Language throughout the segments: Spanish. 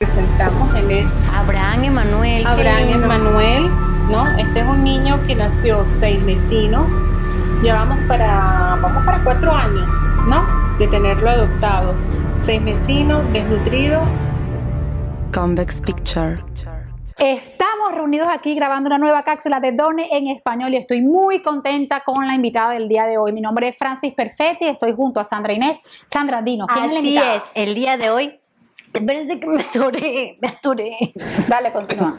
presentamos, él es Abraham Emanuel. Abraham Emanuel, ¿no? Este es un niño que nació seis vecinos. Llevamos para, vamos para cuatro años, ¿no? De tenerlo adoptado. Seis vecinos, desnutrido. Convex Picture. Estamos reunidos aquí grabando una nueva cápsula de Done en español y estoy muy contenta con la invitada del día de hoy. Mi nombre es Francis Perfetti y estoy junto a Sandra Inés. Sandra, dinos, ¿quién es la Así invitada? es, el día de hoy. Espérense que me atoré, me atoré. Dale, continúa.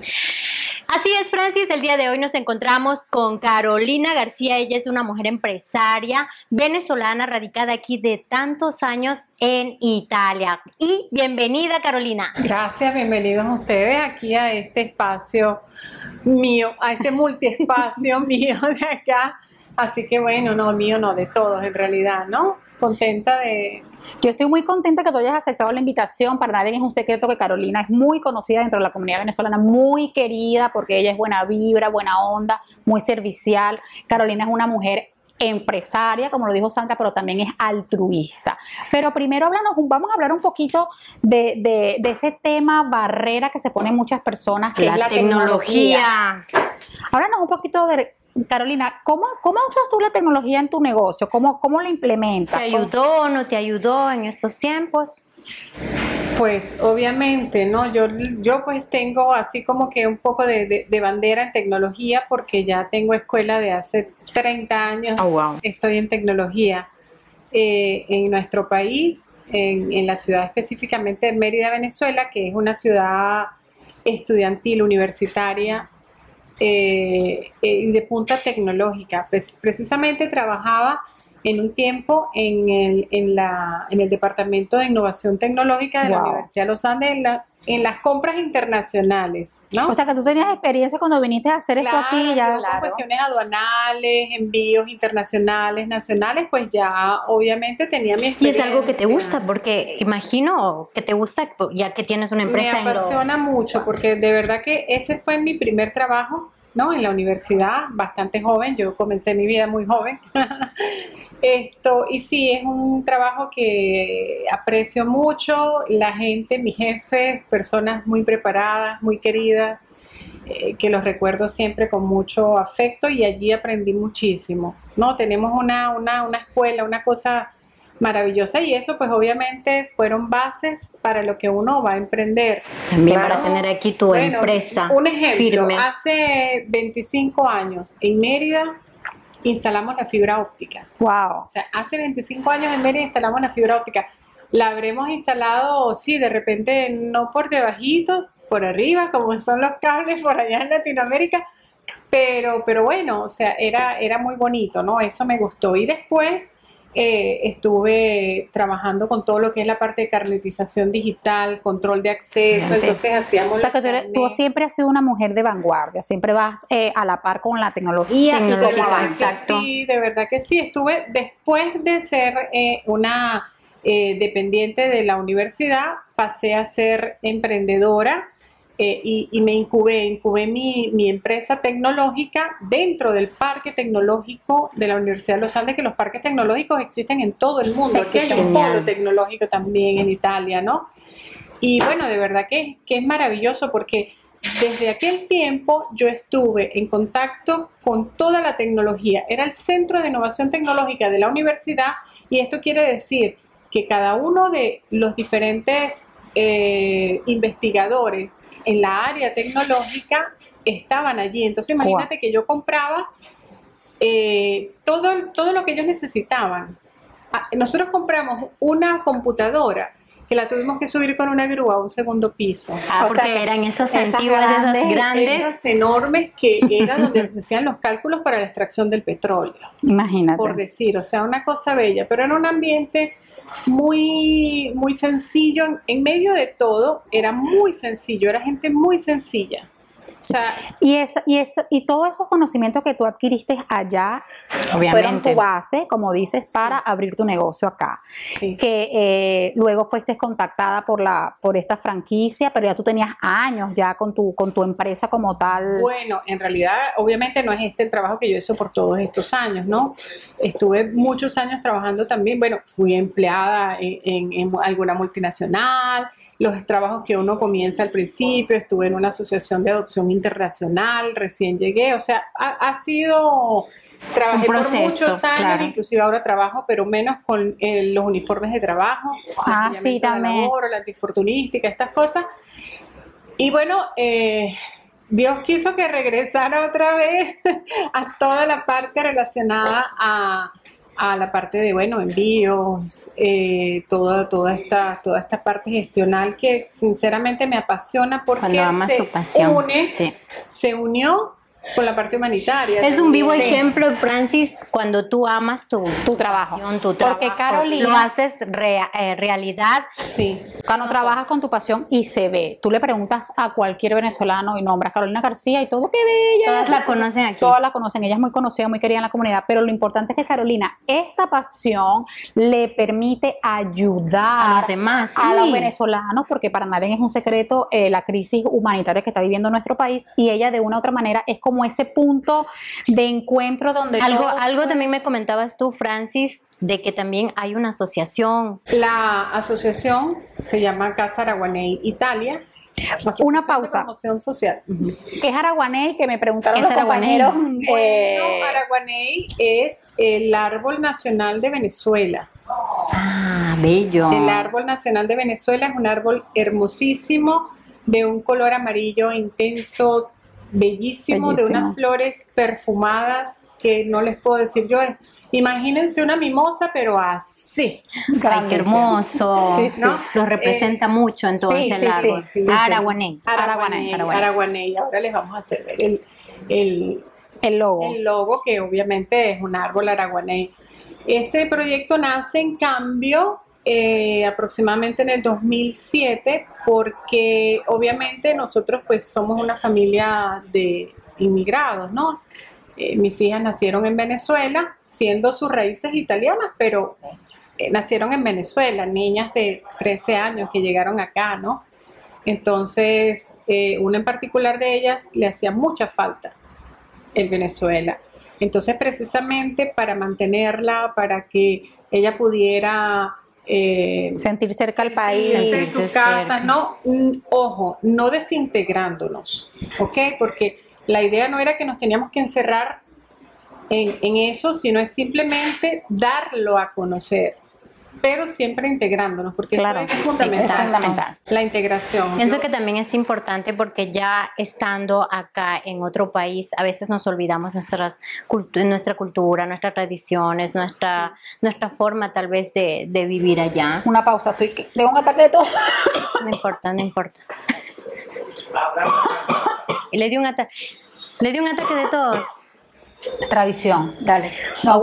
Así es, Francis, el día de hoy nos encontramos con Carolina García. Ella es una mujer empresaria venezolana radicada aquí de tantos años en Italia. Y bienvenida, Carolina. Gracias, bienvenidos ustedes aquí a este espacio mío, a este multiespacio mío de acá. Así que bueno, no, mío no, de todos en realidad, ¿no? Contenta de, Yo estoy muy contenta que tú hayas aceptado la invitación. Para nadie es un secreto que Carolina es muy conocida dentro de la comunidad venezolana, muy querida porque ella es buena vibra, buena onda, muy servicial. Carolina es una mujer empresaria, como lo dijo Sandra, pero también es altruista. Pero primero háblanos, vamos a hablar un poquito de, de- de ese tema barrera que se ponen muchas personas, que es la tecnología. Háblanos un poquito de, Carolina, ¿cómo, ¿cómo usas tú la tecnología en tu negocio? ¿Cómo, cómo la implementas? ¿Te ayudó o no te ayudó en estos tiempos? Pues obviamente, ¿no? Yo, yo pues tengo así como que un poco de, de- de bandera en tecnología porque ya tengo escuela de hace 30 años. Oh, wow. Estoy en tecnología eh, en nuestro país, en, en la ciudad específicamente de Mérida, Venezuela, que es una ciudad estudiantil, universitaria eh, eh, de punta tecnológica. Pues, precisamente trabajaba en un tiempo en el, en la, en el Departamento de Innovación Tecnológica de la. Universidad de los Andes en, la- en las compras internacionales, ¿no? O sea, que tú tenías experiencia cuando viniste a hacer esto aquí, ya. con cuestiones aduanales, envíos internacionales, nacionales, pues ya obviamente tenía mi Y experiencia. es algo que te gusta, porque imagino que te gusta ya que tienes una empresa Me en lo- apasiona mucho porque de verdad que ese fue mi primer trabajo, ¿no? En la universidad, bastante joven, yo comencé mi vida muy joven. Esto, y sí, es un trabajo que aprecio mucho, la gente, mi jefe, personas muy preparadas, muy queridas, eh, que los recuerdo siempre con mucho afecto y allí aprendí muchísimo, ¿no? Tenemos una, una, una escuela, una cosa maravillosa y eso pues obviamente fueron bases para lo que uno va a emprender. También Claro. para tener aquí tu Bueno, empresa Un ejemplo, firme. hace 25 años en Mérida instalamos la fibra óptica. Wow. O sea, hace 25 años en Mérida instalamos la fibra óptica. La habremos instalado, sí, de repente no por debajito, por arriba, como son los cables por allá en Latinoamérica, pero, pero bueno, o sea, era, era muy bonito, ¿no? Eso me gustó. Y después eh, estuve trabajando con todo lo que es la parte de carnetización digital, control de acceso, entonces hacíamos... O sea, que tú, eres- tú carnets. siempre has sido una mujer de vanguardia, siempre vas eh, a la par con la tecnología. Tecnológica, De exacto. Sí, de verdad que sí. Estuve después de ser eh, una eh, dependiente de la universidad, pasé a ser emprendedora eh, y, y me incubé, incubé mi, mi empresa tecnológica dentro del parque tecnológico de la Universidad de los Andes, que los parques tecnológicos existen en todo el mundo. Aquí hay un polo tecnológico también en Italia, ¿no? Y bueno, de verdad que, que es maravilloso porque desde aquel tiempo yo estuve en contacto con toda la tecnología. Era el centro de innovación tecnológica de la universidad y esto quiere decir que cada uno de los diferentes eh, investigadores en la área tecnológica estaban allí. Entonces imagínate que yo compraba eh, todo, todo lo que ellos necesitaban. Ah, Nosotros compramos una computadora que la tuvimos que subir con una grúa a un segundo piso. Ah, O porque sea, eran esas esas antiguas, grandes, esas grandes. Esas enormes que era donde se hacían los cálculos para la extracción del petróleo, Imagínate. por decir, o sea, una cosa bella, pero en un ambiente muy, muy sencillo, en, medio de todo, era muy sencillo, era gente muy sencilla. O sea, Y, es, y, es, y todos esos conocimientos que tú adquiriste allá fueron tu base, como dices, para abrir tu negocio acá. sí. Que eh, luego fuiste contactada por, la, por esta franquicia, pero ya tú tenías años ya con tu, con tu empresa como tal. Bueno, en realidad, obviamente no es este el trabajo que yo hice por todos estos años, ¿no? Estuve muchos años trabajando también, bueno, fui empleada en, en- en alguna multinacional, los trabajos que uno comienza al principio, estuve en una asociación de adopción internacional, recién llegué, o sea, ha, ha sido, trabajé proceso, por muchos años, claro. inclusive ahora trabajo, pero menos con eh, los uniformes de trabajo, Ah, sí, también. labor, la antifortunística, estas cosas. Y bueno, eh, Dios quiso que regresara otra vez a toda la parte relacionada a, a la parte de, bueno, envíos, eh, toda, toda, esta, toda esta parte gestional que sinceramente me apasiona porque se pasión. une, Sí. se unió con la parte humanitaria. Es un vivo Sí. ejemplo, Francis, cuando tú amas tu, Tu trabajo. tu Porque, trabajo, Carolina- lo haces rea- eh, realidad. Sí. Cuando trabajas con tu pasión y se ve, tú le preguntas a cualquier venezolano y nombras Carolina García y todo, qué bella. Todas la conocen aquí. Todas la conocen, ella es muy conocida, muy querida en la comunidad, pero lo importante es que Carolina, esta pasión le permite ayudar A los demás, a los venezolanos, porque para nadie es un secreto eh, la crisis humanitaria que está viviendo nuestro país y ella de una u otra manera es como ese punto de encuentro donde Algo, todos- algo también me comentabas tú, Francis, de que también hay una asociación. La asociación se llama Casa Araguaney Italia. Una de pausa. Promoción social. Es Araguaney, que me preguntaron ¿Qué los es Araguaney? compañeros. eh, Bueno, Araguaney es el árbol nacional de Venezuela. Ah, bello. El árbol nacional de Venezuela es un árbol hermosísimo, de un color amarillo intenso, bellísimo, de unas flores perfumadas que no les puedo decir yo. Imagínense una mimosa, pero así. Ay, qué hermoso. Sí, sí. ¿no? Lo representa mucho entonces sí, el árbol. Araguaney, Araguaney. Araguaney. Ahora les vamos a hacer ver el, el, El logo. el logo, que obviamente es un árbol araguaney. Ese proyecto nace en cambio eh, aproximadamente en el 2007 porque obviamente nosotros pues somos una familia de inmigrados, ¿no? Eh, mis hijas nacieron en Venezuela, siendo sus raíces italianas, pero eh, nacieron en Venezuela, niñas de 13 años que llegaron acá, ¿no? Entonces, eh, una en particular de ellas le hacía mucha falta en Venezuela. Entonces, precisamente para mantenerla, para que ella pudiera eh, Sentir cerca al país. en su casa, cerca. ¿no? Ojo, no desintegrándonos, ¿ok? Porque la idea no era que nos teníamos que encerrar en, en eso, sino es simplemente darlo a conocer, pero siempre integrándonos, porque Claro, eso es fundamental. es fundamental. La integración. Pienso Yo- que también es importante porque ya estando acá en otro país, a veces nos olvidamos nuestras cultu- nuestra cultura, nuestras tradiciones, nuestra, nuestra forma tal vez de, de vivir allá. Una pausa, estoy que- tengo un ataque de tos. No importa, no importa. Le dio un ataque. Le dio un ataque de tos. Tradición, dale. No.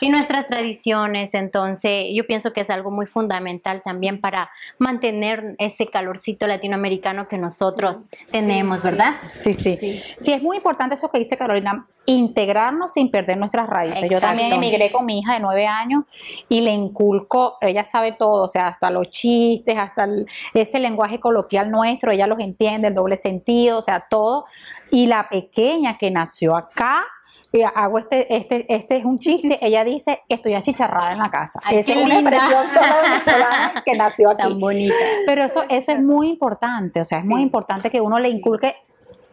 Y nuestras tradiciones, entonces, yo pienso que es algo muy fundamental también para mantener ese calorcito latinoamericano que nosotros tenemos, ¿verdad? Sí, sí, Sí. sí. es muy importante eso que dice Carolina, integrarnos sin perder nuestras raíces. Yo también emigré con mi hija de nueve años y le inculco, ella sabe todo, o sea, hasta los chistes, hasta el- ese lenguaje coloquial nuestro, ella los entiende, el doble sentido, o sea, todo. Y la pequeña que nació acá, y hago este, este, este es un chiste, ella dice, estoy achicharrada en la casa. Ay, Esa es una linda. expresión solo venezolana que nació aquí. Tan bonita. Pero eso, eso es muy importante, o sea, es muy Sí. importante que uno le inculque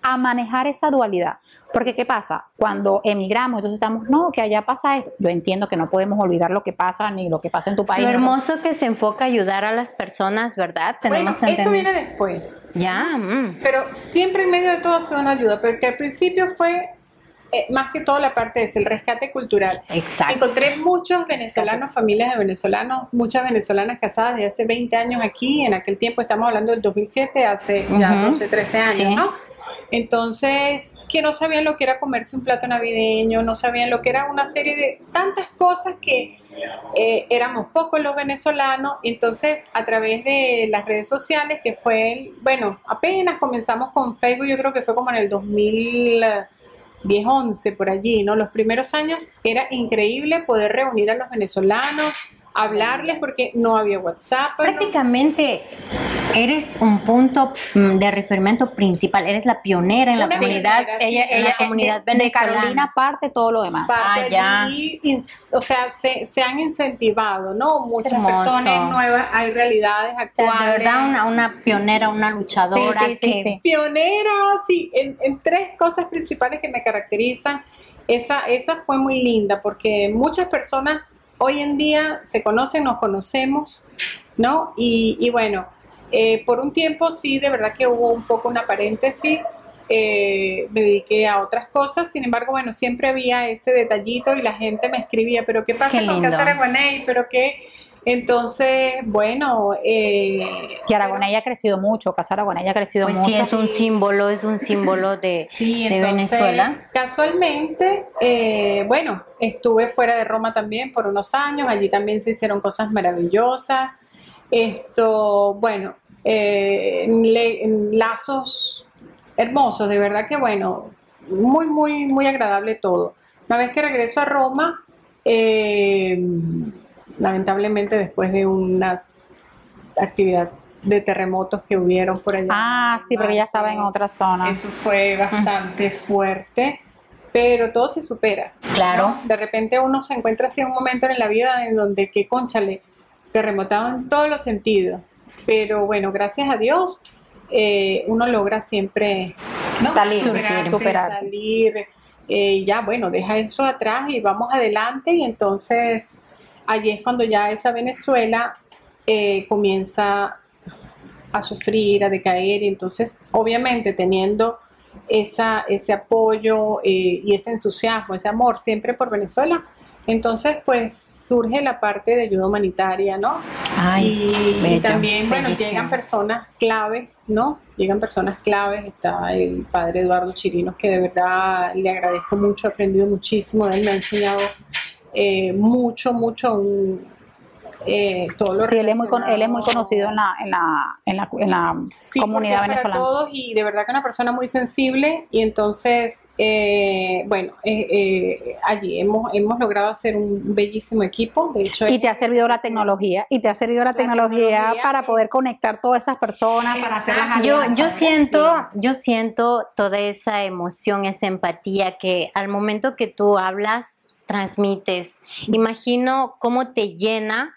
a manejar esa dualidad. Porque ¿qué pasa? Cuando emigramos, entonces estamos, no, que allá pasa esto. Yo entiendo que no podemos olvidar lo que pasa ni lo que pasa en tu país. Lo ¿no? hermoso que se enfoca a ayudar a las personas, ¿verdad? Bueno, Tenemos eso entendido- viene después. Ya, mm. Pero siempre en medio de todo ha sido una ayuda, porque al principio fue eh, más que todo la parte ese, el rescate cultural. exacto. Encontré muchos venezolanos, familias de venezolanos, muchas venezolanas casadas de hace 20 años aquí, en aquel tiempo estamos hablando del 2007, hace ya Ujú. 12, 13 años, Sí. ¿no? Entonces, que no sabían lo que era comerse un plato navideño, no sabían lo que era una serie de tantas cosas que eh, éramos pocos los venezolanos, entonces a través de las redes sociales, que fue, el- bueno, apenas comenzamos con Facebook, yo creo que fue como en el 2010, 11, por allí, ¿no? Los primeros años era increíble poder reunir a los venezolanos, hablarles, porque no había WhatsApp. ¿no? Prácticamente eres un punto mm, de referimiento principal, eres la pionera en la Una comunidad, ella, en la comunidad de, de venezolana. Carolina parte todo lo demás. parte Ah, allí, ins- o sea, se, se han incentivado, ¿no? Muchas Hermoso. personas nuevas, hay realidades O sea, actuales. de verdad una, una pionera, una luchadora Sí, sí, sí, que sí. Pionera, sí, en, en tres cosas principales que me caracterizan. Esa, esa fue muy linda porque muchas personas hoy en día se conocen, nos conocemos, ¿no? Y, y bueno, eh, por un tiempo sí, de verdad que hubo un poco una paréntesis. eh, me dediqué a otras cosas, sin embargo, bueno, siempre había ese detallito y la gente me escribía, pero ¿qué pasa con lindo. Casa Araguaney? ¿Pero qué? Entonces, bueno, eh, Que Aragonella ha crecido mucho, Casa Aragonella ha crecido pues mucho. sí es un símbolo, es un símbolo de, Sí, de entonces, Venezuela. Casualmente, eh, bueno, estuve fuera de Roma también por unos años, allí también se hicieron cosas maravillosas. Esto, bueno, eh, le- lazos hermosos, de verdad que bueno, muy, muy, muy agradable todo. Una vez que regreso a Roma, eh, lamentablemente después de una actividad de terremotos que hubieron por allá. Ah, sí, porque ella estaba en otra zona. eso fue bastante fuerte, pero todo se supera. Claro. ¿no? De repente uno se encuentra así en un momento en la vida en donde, que conchale, terremotado en todos los sentidos. Pero bueno, gracias a Dios, eh, uno logra siempre ¿no? Salir, Superarse, superarse. salir, eh, ya bueno, deja eso atrás y vamos adelante. Y entonces allí es cuando ya esa Venezuela eh, comienza a sufrir, a decaer, y entonces obviamente teniendo esa, ese apoyo eh, y ese entusiasmo, ese amor siempre por Venezuela, entonces pues surge la parte de ayuda humanitaria, ¿no? Ay, y, y bello, también, bueno, bellísimo. llegan personas claves, ¿no? Llegan personas claves, está el padre Eduardo Chirinos, que de verdad le agradezco mucho, he aprendido muchísimo él, me ha enseñado eh, mucho, mucho un- eh, todo lo Sí, él es muy, con- él es muy conocido en la, en la, en la, en la Sí, comunidad para venezolana. todos y de verdad que una persona muy sensible y entonces, eh, bueno, eh, eh, allí hemos, hemos logrado hacer un bellísimo equipo, de hecho... Y te ha servido la tecnología, y te ha servido la, tecnología, tecnología para es- poder conectar todas esas personas, para hacer las. Yo, yo Sí. siento, yo siento toda esa emoción, esa empatía que al momento que tú hablas, transmites. Imagino cómo te llena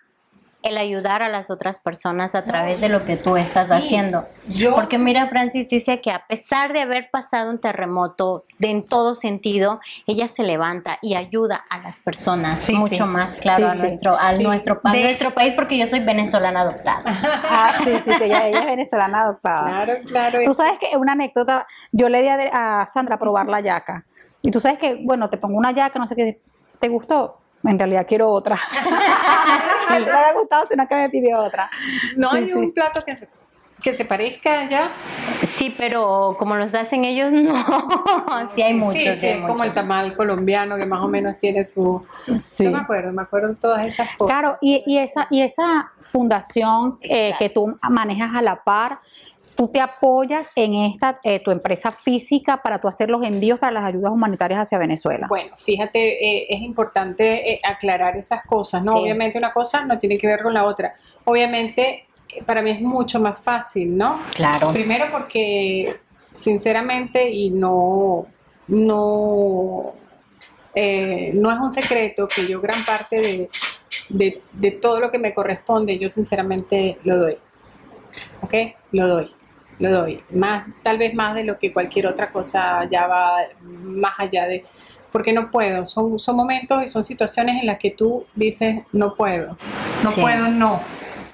el ayudar a las otras personas a través de lo que tú estás Sí. haciendo. Yo Porque sí- mira, Francis dice que a pesar de haber pasado un terremoto de en todo sentido, ella se levanta y ayuda a las personas Sí, mucho sí. más, claro, Sí, a sí. nuestro, a Sí. nuestro, pa- De- nuestro país, porque yo soy venezolana adoptada. Ah, sí, sí, sí, ella, ella es venezolana adoptada. Claro, claro. Tú sabes que una anécdota, yo le di a, a Sandra a probar la yaca. Y tú sabes que, bueno, te pongo una yaca, no sé qué, ¿te gustó? En realidad quiero otra. no me ha gustado, sino que me pidió otra. no Sí, hay sí. un plato que se, que se parezca ya. Sí, pero como los hacen ellos, no. sí hay muchos, Sí, sí sí, hay es como el tamal colombiano que más o menos tiene su... Sí. Yo me acuerdo, me acuerdo de todas esas cosas. Claro, y, y esa, y esa fundación eh, que tú manejas a la par, tú te apoyas en esta, eh, tu empresa física para tú hacer los envíos para las ayudas humanitarias hacia Venezuela. Bueno, fíjate, eh, es importante eh, aclarar esas cosas, ¿no? Sí. Obviamente una cosa no tiene que ver con la otra. Obviamente para mí es mucho más fácil, ¿no? Claro. Primero porque sinceramente y no, no, eh, no es un secreto que yo gran parte de, de- de todo lo que me corresponde, yo sinceramente lo doy. ¿Ok? Lo doy. Lo doy. Más, tal vez más de lo que cualquier otra cosa ya va más allá de. Porque no puedo. Son, son momentos y son situaciones en las que tú dices, no puedo. No Sí. puedo, no.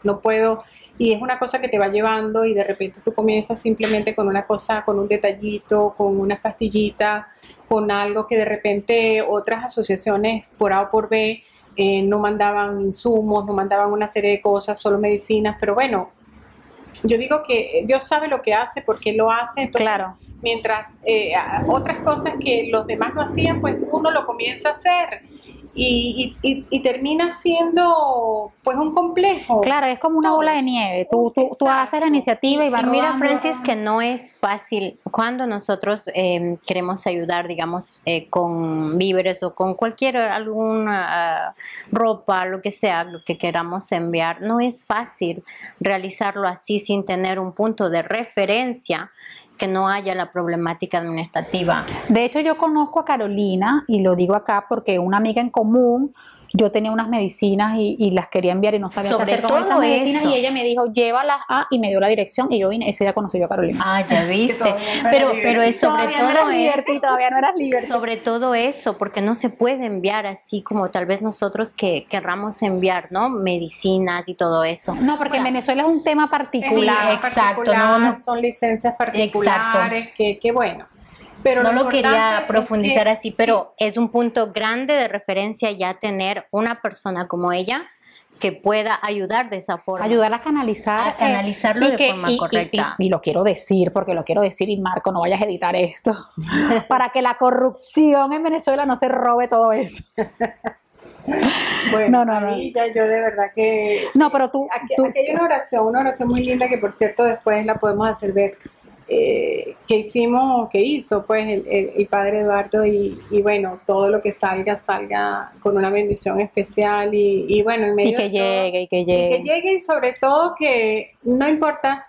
No puedo. Y es una cosa que te va llevando y de repente tú comienzas simplemente con una cosa, con un detallito, con unas pastillitas, con algo que de repente otras asociaciones por A o por B eh, no mandaban insumos, no mandaban una serie de cosas, solo medicinas, pero bueno, yo digo que Dios sabe lo que hace, porque lo hace, entonces Claro. mientras eh, otras cosas que los demás no hacían, pues uno lo comienza a hacer. Y, y, y- y termina siendo pues un complejo. Claro, es como una bola de nieve. Tú, tú, tú haces la iniciativa y vas Y mira, rodando. Francis, que no es fácil cuando nosotros eh, queremos ayudar, digamos, eh, con víveres o con cualquier, alguna ah, ropa, lo que sea, lo que queramos enviar. No es fácil realizarlo así sin tener un punto de referencia que no haya la problemática administrativa. De hecho, yo conozco a Carolina y lo digo acá porque una amiga en común, yo tenía unas medicinas y, y las quería enviar y no sabía Sobre qué hacer con todo esas medicinas eso. y ella me dijo, llévalas a y me dio la dirección y yo vine, ese día conocí yo a Carolina. Ah, ya viste. no Pero, pero es sobre Todavía no todo eras es- Liberty, todavía no eras Liberty. Sobre todo eso, porque no se puede enviar así como tal vez nosotros que querramos enviar, ¿no? Medicinas y todo eso. No, porque en Venezuela es un tema particular. un exacto, no, no. son licencias particulares, que, que bueno. Pero no lo importante quería es profundizar que- así, pero es un punto grande de referencia ya tener una persona como ella que pueda ayudar de esa forma. ayudar a canalizar, A canalizarlo eh, de forma y- y- correcta. Y, y lo quiero decir, porque lo quiero decir, y Marco, no vayas a editar esto, para que la corrupción en Venezuela no se robe todo eso. Bueno, No, no, ya yo de verdad que... No, pero tú, Aquí, tú- aquí hay una oración, una oración muy linda que por cierto después la podemos hacer ver, eh, que hicimos, que hizo pues el, el- el padre Eduardo y, y bueno, todo lo que salga, salga con una bendición especial y, y bueno, en medio y que de todo- llegue, y que y llegue. que llegue y sobre todo que no importa,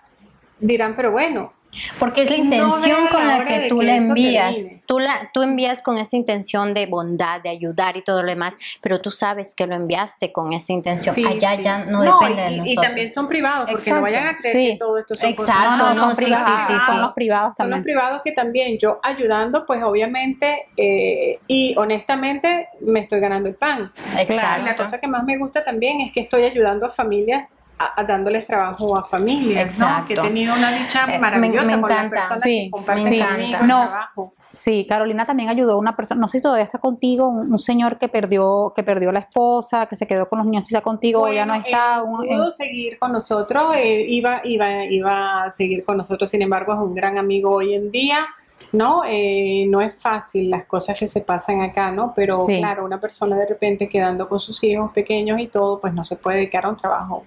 dirán, pero bueno, Porque es la No intención veo con la la que de tú que la envías. Tú, la, tú envías con esa intención de bondad, de ayudar y todo lo demás, pero tú sabes que lo enviaste con esa intención. Sí, Allá sí. ya no, depende de y, y nosotros. también son privados, porque Exacto. no vayan a creer Sí. que todo esto son Exacto, no, no, no, son sí, privados, sí, sí, son los privados Son los también. privados que también yo ayudando, pues obviamente, eh, y honestamente me estoy ganando el pan. Exacto. Y la cosa que más me gusta también es que estoy ayudando a familias, a, a dándoles trabajo a familias, ¿no? Que he tenido una dicha Eh, me- maravillosa me con las personas Sí, que comparten me conmigo No. trabajo. Sí, Carolina también ayudó a una persona, no sé si todavía está contigo, un, un señor que perdió, que perdió la esposa, que se quedó con los niños, si está contigo o ya no Bueno, está. él un- pudo seguir con nosotros, eh, iba, iba, iba a seguir con nosotros, sin embargo es un gran amigo hoy en día, ¿no? Eh, no es fácil las cosas que se pasan acá, ¿no? Pero Sí. claro, una persona de repente quedando con sus hijos pequeños y todo, pues no se puede dedicar a un trabajo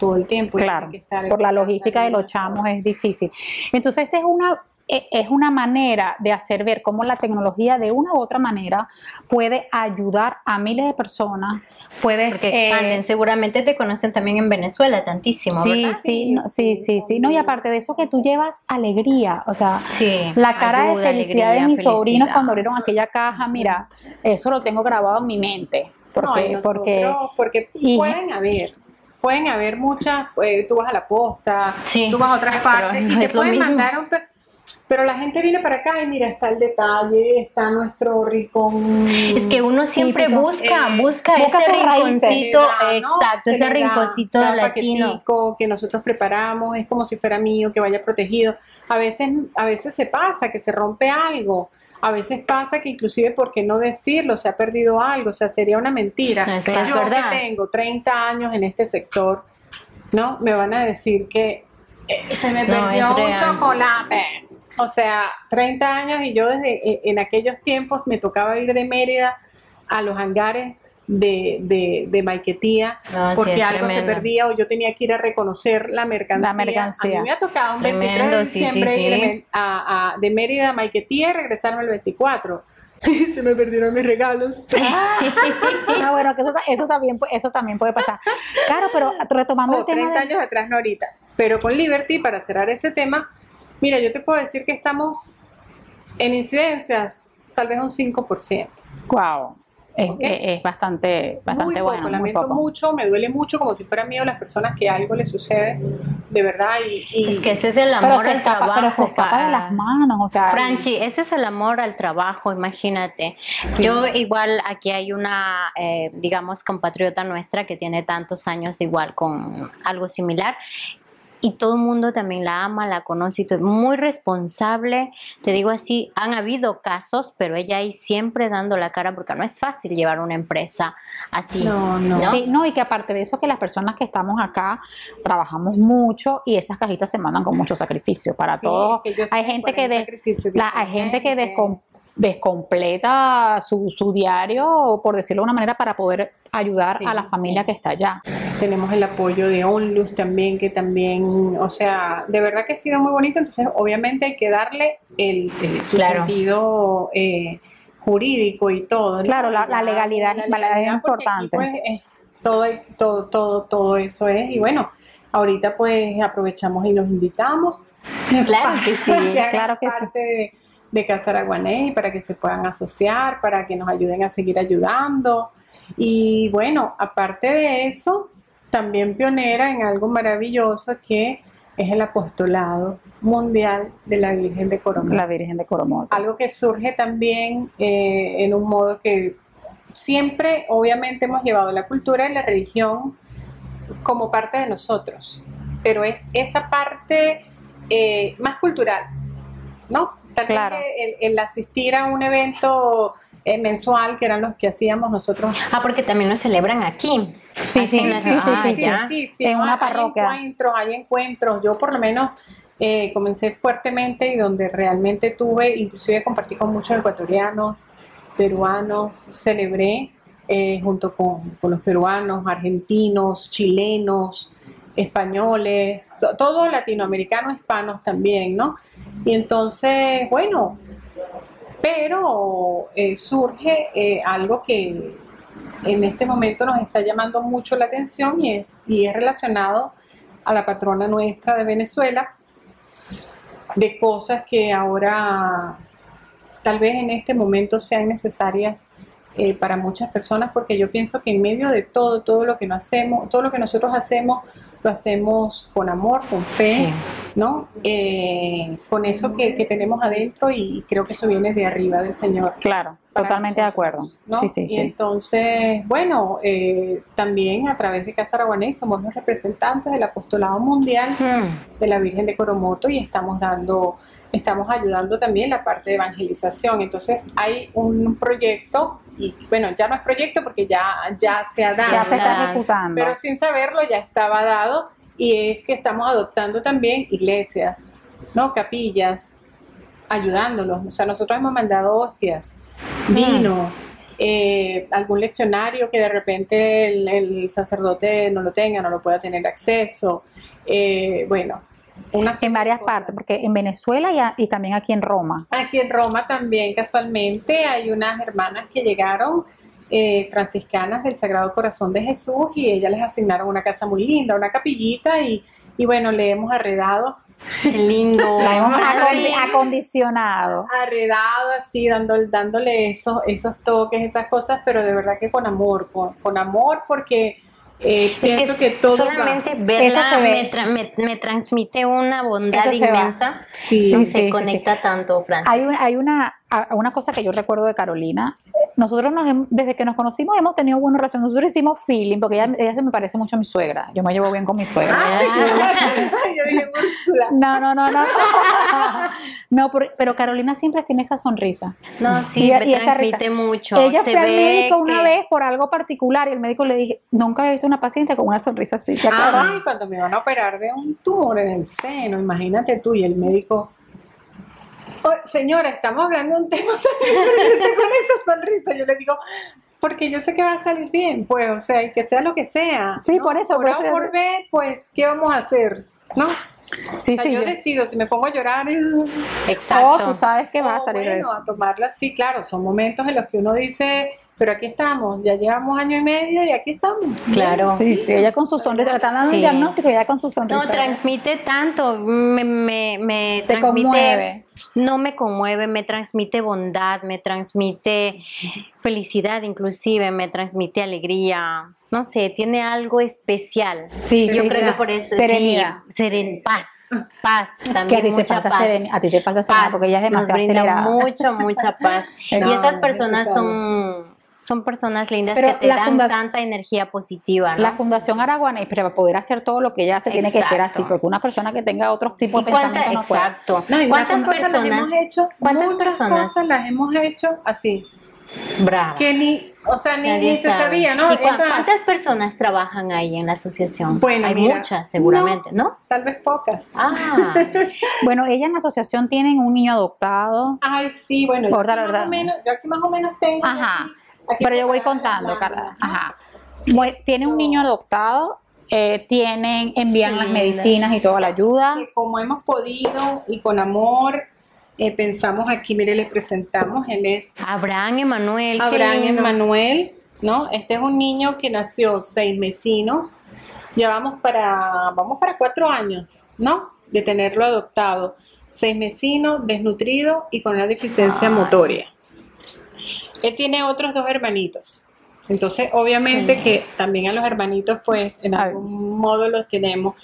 todo el tiempo. y Claro, que estar por la logística de los chamos es difícil. Entonces, esta es una, e- es una manera de hacer ver cómo la tecnología de una u otra manera puede ayudar a miles de personas, puede Porque eh, expanden. Seguramente te conocen también en Venezuela tantísimo, Sí, ¿verdad? sí, no, sí, sí, sí. No, y aparte de eso que tú llevas alegría, o sea, Sí, la cara ayuda, de felicidad de mis sobrinos cuando abrieron aquella caja, mira, eso lo tengo grabado en mi mente, No, porque, nosotros, porque porque y- pueden haber, pueden haber muchas, eh, tú vas a la posta, Sí, tú vas a otras partes no y te pueden mandar un... pe- Pero la gente viene para acá y mira, está el detalle, está nuestro ricón. Es que uno siempre Típico. busca, Eh, busca, busca ese rinconcito, da, ¿no? exacto, Se ese rinconcito da latino. que nosotros preparamos, es como si fuera mío, que vaya protegido. A veces, a veces se pasa que se rompe algo. A veces pasa que inclusive por qué no decirlo, se ha perdido algo, o sea, sería una mentira. Es que Yo verdad. que tengo 30 años en este sector, ¿no? Me van a decir que eh, se me perdió un chocolate. O sea, 30 años y yo desde eh, en aquellos tiempos me tocaba ir de Mérida a los hangares de, de, de Maiquetía No, sí, porque es algo se tremendo. perdía o yo tenía que ir a reconocer la mercancía. La mercancía. A mí me ha tocado un 23 Tremendo, de sí, sí, diciembre sí. ir de- a, a- de Mérida a Maiquetía y regresarme el 24. Y se me perdieron mis regalos. Ah, bueno, que eso, eso también eso también puede pasar. Claro, pero retomando Oh, el tema 30 de- años atrás, no ahorita. Pero con Liberty, para cerrar ese tema, mira, yo te puedo decir que estamos en incidencias tal vez un 5%. Wow. Es, Ok. es- es bastante, bastante muy bueno. poco, muy lamento poco. mucho, me duele mucho como si fuera mío las personas que algo les sucede, de verdad. Y, y- Es que ese es el amor al escapa, trabajo. pero se escapa de pa- las manos, o sea. Franchi, ese es el amor al trabajo, imagínate. Yo igual aquí hay una, eh, digamos, compatriota nuestra que tiene tantos años igual con algo similar y todo el mundo también la ama, la conoce y todo. Muy responsable, te digo así, han habido casos, pero ella ahí siempre dando la cara porque no es fácil llevar una empresa así. No, no. Sí, no, y que aparte de eso, que las personas que estamos acá trabajamos mucho y esas cajitas se mandan con mucho sacrificio para Sí, todos. que hay gente que, el de- sacrificio que la- hay gente que descompleta su, su diario, por decirlo de una manera, para poder ayudar Sí, a la familia sí. que está allá. Tenemos el apoyo de ONLUS también, que también, o sea, de verdad que ha sido muy bonito. Entonces, obviamente hay que darle el, el- su Claro. sentido eh, jurídico y todo. ¿no? Claro, la- legalidad la legalidad es importante. pues, es todo, todo, todo, todo eso es. Y bueno, ahorita pues aprovechamos y los invitamos. Claro que sí, claro que sí. parte de, de Casa Araguanés para que se puedan asociar, para que nos ayuden a seguir ayudando. Y bueno, aparte de eso, también pionera en algo maravilloso que es el apostolado mundial de la Virgen de Coronel. La Virgen de Coromoto. Algo que surge también eh, en un modo que siempre, obviamente, hemos llevado la cultura y la religión como parte de nosotros, pero es esa parte eh, más cultural, ¿no? Tal Claro. el, el asistir a un evento eh, mensual, que eran los que hacíamos nosotros Ah, porque también lo celebran aquí. Sí, sí, las- sí, sí, ah, sí, sí. ya. sí, sí, En una Hay parroquia. encuentros, hay encuentros. Yo por lo menos eh, comencé fuertemente y donde realmente tuve, inclusive compartí con muchos ecuatorianos, peruanos, celebré eh, junto con, con los peruanos, argentinos, chilenos, españoles, to- todos latinoamericanos, hispanos también, ¿no? Y entonces, bueno, pero eh, surge eh, algo que en este momento nos está llamando mucho la atención y es, relacionado a la patrona nuestra de Venezuela, de cosas que ahora tal vez en este momento sean necesarias eh, para muchas personas, porque yo pienso que en medio de todo, todo lo que no hacemos, todo lo que nosotros hacemos, lo hacemos con amor, con fe, Sí. ¿no? Eh, con eso que, que tenemos adentro y creo que eso viene de arriba del Señor. Claro, totalmente de acuerdo. ¿no? Sí, sí, y sí. entonces, bueno, eh, también a través de Casa Araguanés somos los representantes del Apostolado Mundial Hmm. de la Virgen de Coromoto y estamos dando, estamos ayudando también la parte de evangelización. Entonces hay un proyecto, y bueno, ya no es proyecto porque ya, ya se ha dado, Ya se está ejecutando. pero sin saberlo ya estaba dado y es que estamos adoptando también iglesias, ¿no? Capillas, ayudándolos. O sea, nosotros hemos mandado hostias, vino, eh, algún leccionario que de repente el, el sacerdote no lo tenga, no lo pueda tener acceso. eh, bueno, una serie en varias cosas. partes, porque en Venezuela y, a- y también aquí en Roma. Aquí en Roma también casualmente hay unas hermanas que llegaron eh, franciscanas del Sagrado Corazón de Jesús y ellas les asignaron una casa muy linda, una capillita y, y bueno, le hemos arredado, Qué lindo. La hemos acondicionado. arredado así, dando, dándole esos, esos toques, esas cosas, pero de verdad que con amor, con, con amor porque eh, Es pienso que, todo va- solamente Eso verla me, tra- me- me transmite una bondad va. inmensa. Sí, sí, se sí, conecta tanto, Francis. Hay, un- hay una, una cosa que yo recuerdo de Carolina. Nosotros nos desde que nos conocimos hemos tenido buena relación. Nosotros hicimos feeling porque ella, ella se me parece mucho a mi suegra. Yo me llevo bien con mi suegra. Ay, yo dije, Úrsula. No, no, no, no. No, por- pero Carolina siempre tiene esa sonrisa. No, sí, Y- me y esa risa. mucho. Ella Se fue al ve médico una vez por algo particular y el médico le dije, nunca había visto una paciente con una sonrisa así. Ay, cuando me van a operar de un tumor en el seno, imagínate tú y el médico. "Oh, señora, estamos hablando de un tema tan importante con esta sonrisa. Yo le digo, porque yo sé que va a salir bien, pues, o sea, y que sea lo que sea. Sí, ¿no? por eso, Por eso por B, pues, ¿qué vamos a hacer? ¿No? Sí, O sea, sí. yo yo- decido, si me pongo a llorar, Exacto. Oh, tú sabes que vas a salir bueno, eso. a tomarla así, claro, son momentos en los que uno dice, pero aquí estamos, ya llevamos año y medio y aquí estamos. Claro. Sí, sí, ella con su sonrisa, le están dando Sí. un diagnóstico ella con su sonrisa. No, transmite tanto, me, me, me Te transmite, conmueve. No me conmueve, me transmite bondad, me transmite felicidad inclusive, me transmite alegría, no sé, tiene algo especial. Sí, Yo sí, creo sí. que por eso Serenidad. sí, seren, paz, paz, Que a también ti te mucha falta paz. a ti te falta serenidad Paz, porque ella es nos demasiado brinda acelerada. mucho, mucha paz. y esas es personas son, son personas lindas Pero que te la dan tanta energía positiva, ¿no? La Fundación Araguanés, para poder hacer todo lo que ella hace, tiene que ser así, Exacto. porque una persona que tenga otros tipos ¿Y de pensamientos no puede. exacto. No, y ¿Cuántas cosas las personas? hemos hecho? ¿Cuántas personas? cosas las hemos hecho así. Brava. que ni, o sea, ni, ni se sabía, ¿no? ¿Y cua- Es más, cuántas personas trabajan ahí en la asociación? Bueno, Hay mira, muchas, seguramente, ¿no? Tal vez pocas. Ah, Bueno, ella en la asociación tienen un niño adoptado. Ay, sí, bueno, yo Por dar más verdad. o menos, yo aquí más o menos tengo. Ajá. aquí Pero yo voy contando, la Carla. Ajá. Tiene un niño adoptado, eh, tienen, envían las medicinas y toda la ayuda. como hemos podido y con amor, eh, pensamos aquí, mire, le presentamos, él es Abraham Emanuel. Abraham. Emanuel, ¿no? Este es un niño que nació seis mesinos, llevamos para, vamos para cuatro años, ¿no? De tenerlo adoptado, seis mesinos, desnutrido y con una deficiencia Ay. motoria. Él tiene otros dos hermanitos. Entonces, obviamente Sí. que también a los hermanitos, pues, en algún modo los tenemos.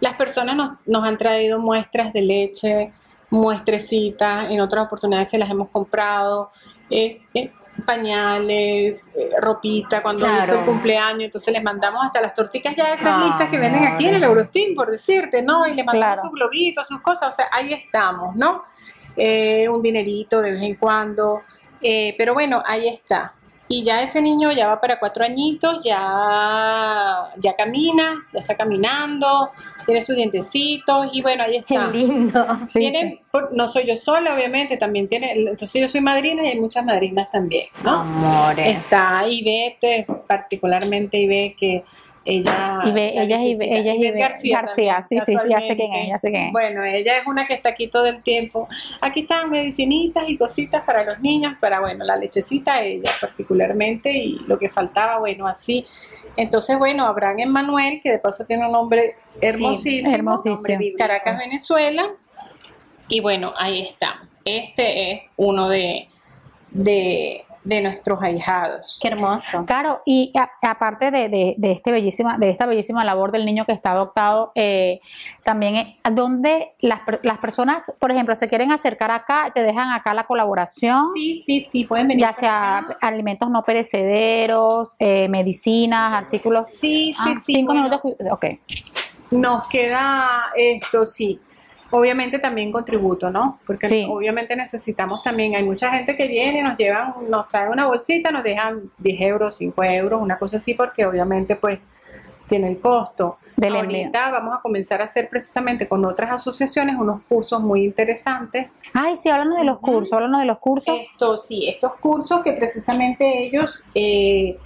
Las personas nos, nos han traído muestras de leche, muestrecitas, en otras oportunidades se las hemos comprado, eh, eh, pañales, eh, ropita, cuando Claro. hizo el cumpleaños, entonces les mandamos hasta las torticas ya esas listas que venden aquí en el. Eurospin, por decirte, ¿no? Y le mandamos Claro. sus globitos, sus cosas, o sea, ahí estamos, ¿no? Eh, un dinerito de vez en cuando, eh, pero bueno, ahí está. Y ya ese niño ya va para cuatro añitos, ya, ya camina, ya está caminando, tiene sus dientecitos y bueno, ahí Qué está. lindo. Sí, Tiene, sí. por- no soy yo sola, obviamente, también tiene, entonces yo soy madrina y hay muchas madrinas también, ¿no? Amores. Está Ivette, particularmente Ivette, que ella... Ibe- la ella es Ibe- lechecita. ella García, García, también, sí, sí, sí, ya sé quién es, ya sé quién es. Bueno, ella es una que está aquí todo el tiempo. Aquí están medicinitas y cositas para los niños, para, bueno, la lechecita ella particularmente y lo que faltaba, bueno, así. Entonces, bueno, Abraham Emanuel, que de paso tiene un nombre hermosísimo, hermosísimo. nombre bíblico. Caracas, Venezuela. Y bueno, ahí está. Este es uno de, de, de nuestros ahijados. Qué hermoso. Claro, y a- aparte de, de, de este bellísima, de esta bellísima labor del niño que está adoptado, eh, también eh, donde las, per- las personas, por ejemplo, se quieren acercar acá, te dejan acá la colaboración, Sí, sí, sí, pueden venir. ya sea acá. alimentos no perecederos, eh, medicinas, artículos. Sí, sí, Ah, sí. cinco bueno. minutos. Ok. Nos queda esto, sí. Obviamente también con tributo, ¿no? Porque Sí. obviamente necesitamos también, hay mucha gente que viene, nos llevan, nos trae una bolsita, nos dejan 10 euros, 5 euros, una cosa así, porque obviamente pues tiene el costo. Del Ahorita vamos a comenzar a hacer precisamente con otras asociaciones unos cursos muy interesantes. Ay, sí, háblanos de los cursos, háblanos de los cursos. Esto, sí, estos cursos que precisamente ellos eh,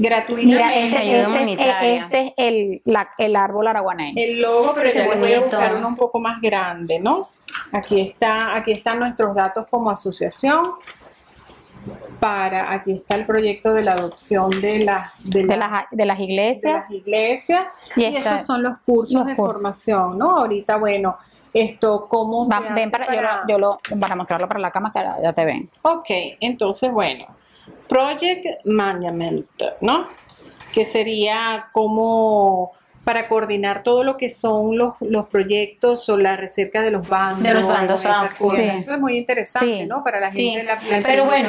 gratuitamente... Mira, este, este es, humanitaria. este es el, la- el árbol araguaneño. el logo, pero Qué ya les voy a buscar uno un poco más grande, ¿no? Aquí está, aquí están nuestros datos como asociación. Para, aquí está el proyecto de la adopción de, la, de, de, la- las, de las de iglesias. las iglesias. Y Y, estos son los cursos los de cursos. formación, ¿no? Ahorita, bueno, esto, ¿cómo se hace ven para, yo para- lo- yo lo, para mostrarlo para la cámara, que ya- ya te ven. Ok, entonces, bueno, Project Management, ¿no? Que sería como para coordinar todo lo que son los, los proyectos o la recerca de los bandos. De los bandos, ah, sí. Eso es muy interesante, Sí. ¿no? Para la Sí. gente, la, la Pero bueno.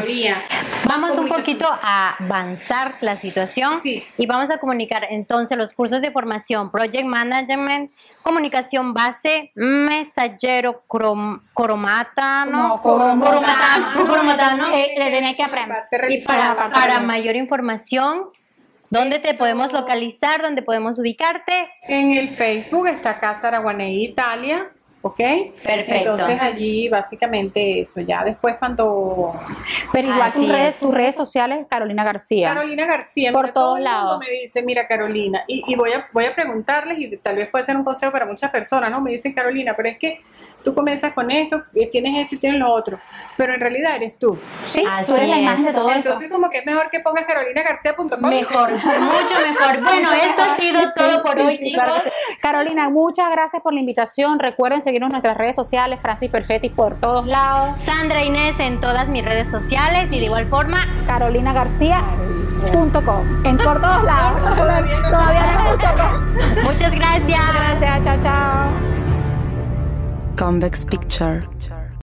Vamos un poquito a avanzar la situación Sí. y vamos a comunicar entonces los cursos de formación, Project Management, comunicación base, mensajero crom- cromatano, Como cromatano. cromatano, cromatano. Eh, le tenés que aprender. Y para, para mayor información, ¿dónde te podemos localizar? ¿Dónde podemos ubicarte? En el Facebook está Casa Araguaney Italia, ¿ok? Perfecto. Entonces allí básicamente eso, ya después cuando Pero igual tus redes, es. tus redes sociales, Carolina García. Carolina García, Por todo todos mundo lados. me dice, mira Carolina, y, y voy, a, voy a preguntarles y tal vez puede ser un consejo para muchas personas, ¿no? Me dicen Carolina, pero es que tú comienzas con esto, eh, tienes esto y tienes lo otro, pero en realidad eres tú. Sí, Así tú eres la imagen de todo eso. Entonces como que es mejor que pongas carolinagarcia.com. Mejor, mucho mejor. Bueno, esto ha sido todo por Sí, hoy, sí, chicos. claro que sí. Carolina, muchas gracias por la invitación. Recuerden seguirnos en nuestras redes sociales, Francis Perfetti por todos lados, Sandra Inés en todas mis redes sociales y de igual forma carolinagarcia.com. En por todos lados. Todavía no. Todavía no muchas gracias. Gracias, chao, chao. convex picture.